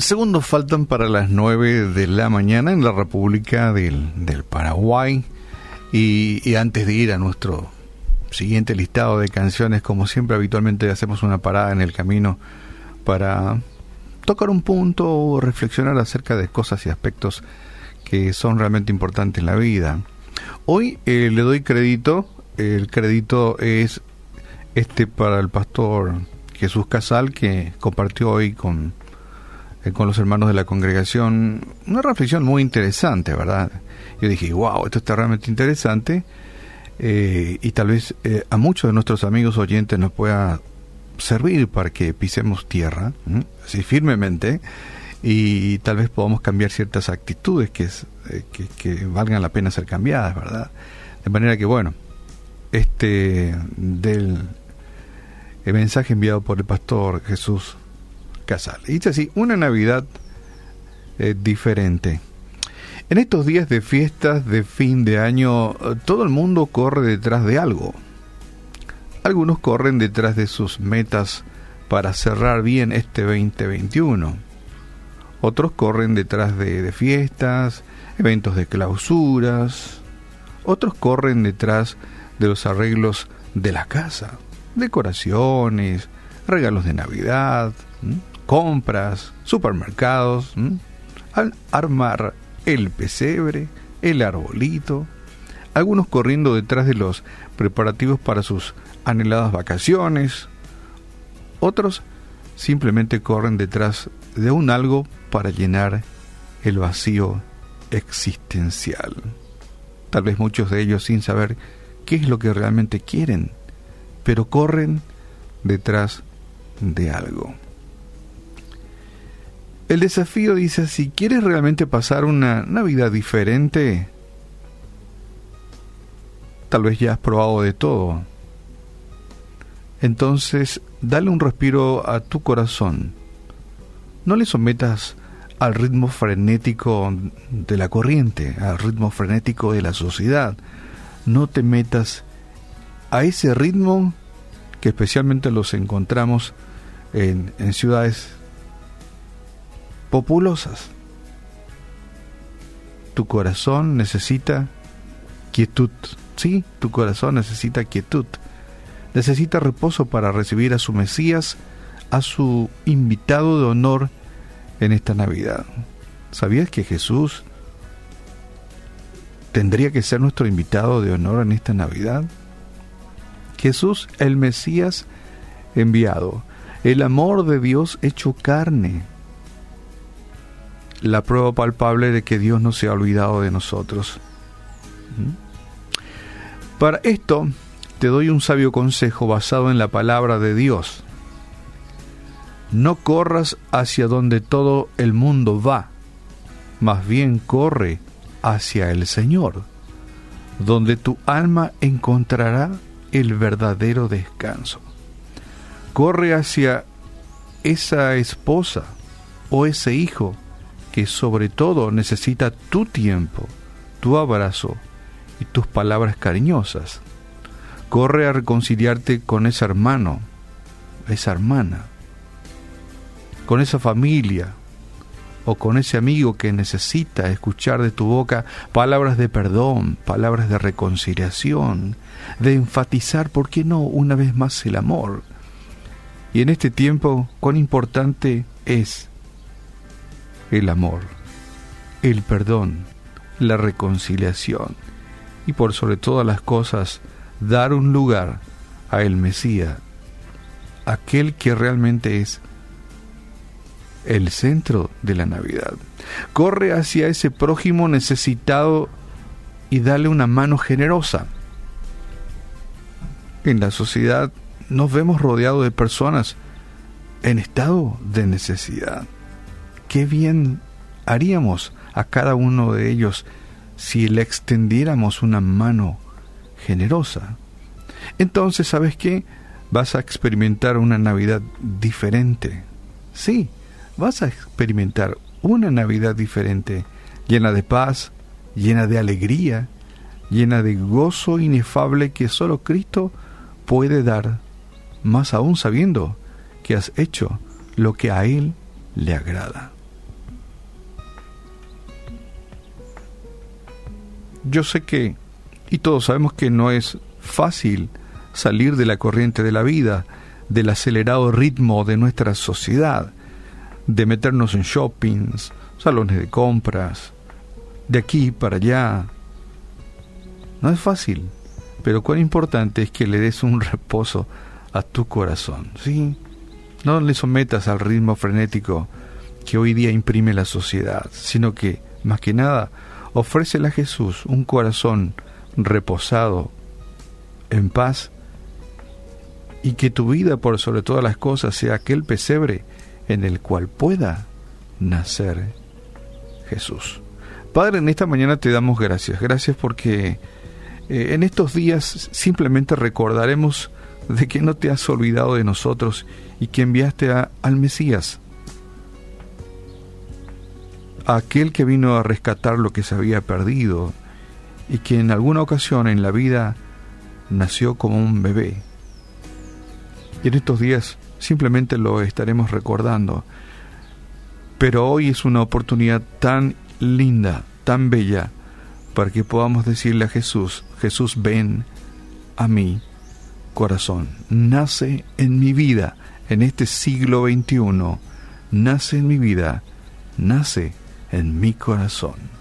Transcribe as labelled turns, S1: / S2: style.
S1: segundos faltan para las 9 de la mañana en la República del, del Paraguay. Y, antes de ir a nuestro siguiente listado de canciones, como siempre habitualmente hacemos una parada en el camino para tocar un punto o reflexionar acerca de cosas y aspectos que son realmente importantes en la vida. Hoy eh, le doy crédito, el crédito es este para el pastor Jesús Casal que compartió hoy con con los hermanos de la congregación, una reflexión muy interesante, ¿verdad? Yo dije, wow, esto está realmente interesante eh, y tal vez eh, a muchos de nuestros amigos oyentes nos pueda servir para que pisemos tierra, así firmemente, y tal vez podamos cambiar ciertas actitudes que, que, que, valgan la pena ser cambiadas, ¿verdad? De manera que, bueno, este del el mensaje enviado por el pastor Jesús Casal. dice así, una Navidad eh, diferente. En estos días de fiestas de fin de año, todo el mundo corre detrás de algo. Algunos corren detrás de sus metas para cerrar bien este 2021. Otros corren detrás de, de fiestas, eventos de clausuras. Otros corren detrás de los arreglos de la casa, decoraciones, regalos de Navidad, compras, supermercados, al armar el pesebre, el arbolito, algunos corriendo detrás de los preparativos para sus anheladas vacaciones, otros simplemente corren detrás de un algo para llenar el vacío existencial. Tal vez muchos de ellos sin saber qué es lo que realmente quieren, pero corren detrás de algo. El desafío dice, si quieres realmente pasar una Navidad diferente, tal vez ya has probado de todo. Entonces, dale un respiro a tu corazón. No le sometas al ritmo frenético de la corriente, al ritmo frenético de la sociedad. No te metas a ese ritmo que especialmente los encontramos en, en ciudades populosas. Tu corazón necesita quietud. Sí, tu corazón necesita quietud. Necesita reposo para recibir a su Mesías, a su invitado de honor en esta Navidad. ¿Sabías que Jesús tendría que ser nuestro invitado de honor en esta Navidad? Jesús, el Mesías enviado, el amor de Dios hecho carne, la prueba palpable de que Dios no se ha olvidado de nosotros. ¿Mm? Para esto te doy un sabio consejo basado en la palabra de Dios. No corras hacia donde todo el mundo va, más bien corre hacia el Señor, donde tu alma encontrará el verdadero descanso. Corre hacia esa esposa o ese hijo que sobre todo necesita tu tiempo, tu abrazo y tus palabras cariñosas. Corre a reconciliarte con ese hermano, esa hermana, con esa familia o con ese amigo que necesita escuchar de tu boca palabras de perdón, palabras de reconciliación, de enfatizar, ¿por qué no?, una vez más el amor. Y en este tiempo, cuán importante es el amor, el perdón, la reconciliación y por sobre todas las cosas dar un lugar a el Mesías, aquel que realmente es el centro de la Navidad. Corre hacia ese prójimo necesitado y dale una mano generosa. En la sociedad nos vemos rodeados de personas en estado de necesidad qué bien haríamos a cada uno de ellos si le extendiéramos una mano generosa. Entonces, ¿sabes qué? Vas a experimentar una Navidad diferente. Sí, vas a experimentar una Navidad diferente, llena de paz, llena de alegría, llena de gozo inefable que solo Cristo puede dar, más aún sabiendo que has hecho lo que a Él le agrada. Yo sé que, y todos sabemos que no es fácil salir de la corriente de la vida, del acelerado ritmo de nuestra sociedad, de meternos en shoppings, salones de compras, de aquí para allá. No es fácil, pero cuán importante es que le des un reposo a tu corazón, ¿sí? No le sometas al ritmo frenético que hoy día imprime la sociedad, sino que, más que nada, ofrécele a Jesús un corazón reposado, en paz, y que tu vida por sobre todas las cosas sea aquel pesebre en el cual pueda nacer Jesús. Padre, en esta mañana te damos gracias, gracias porque eh, en estos días simplemente recordaremos de que no te has olvidado de nosotros y que enviaste a, al Mesías, aquel que vino a rescatar lo que se había perdido y que en alguna ocasión en la vida nació como un bebé. Y en estos días simplemente lo estaremos recordando. Pero hoy es una oportunidad tan linda, tan bella, para que podamos decirle a Jesús, Jesús, ven a mí, corazón, nace en mi vida, en este siglo XXI, nace en mi vida, nace en mi corazón.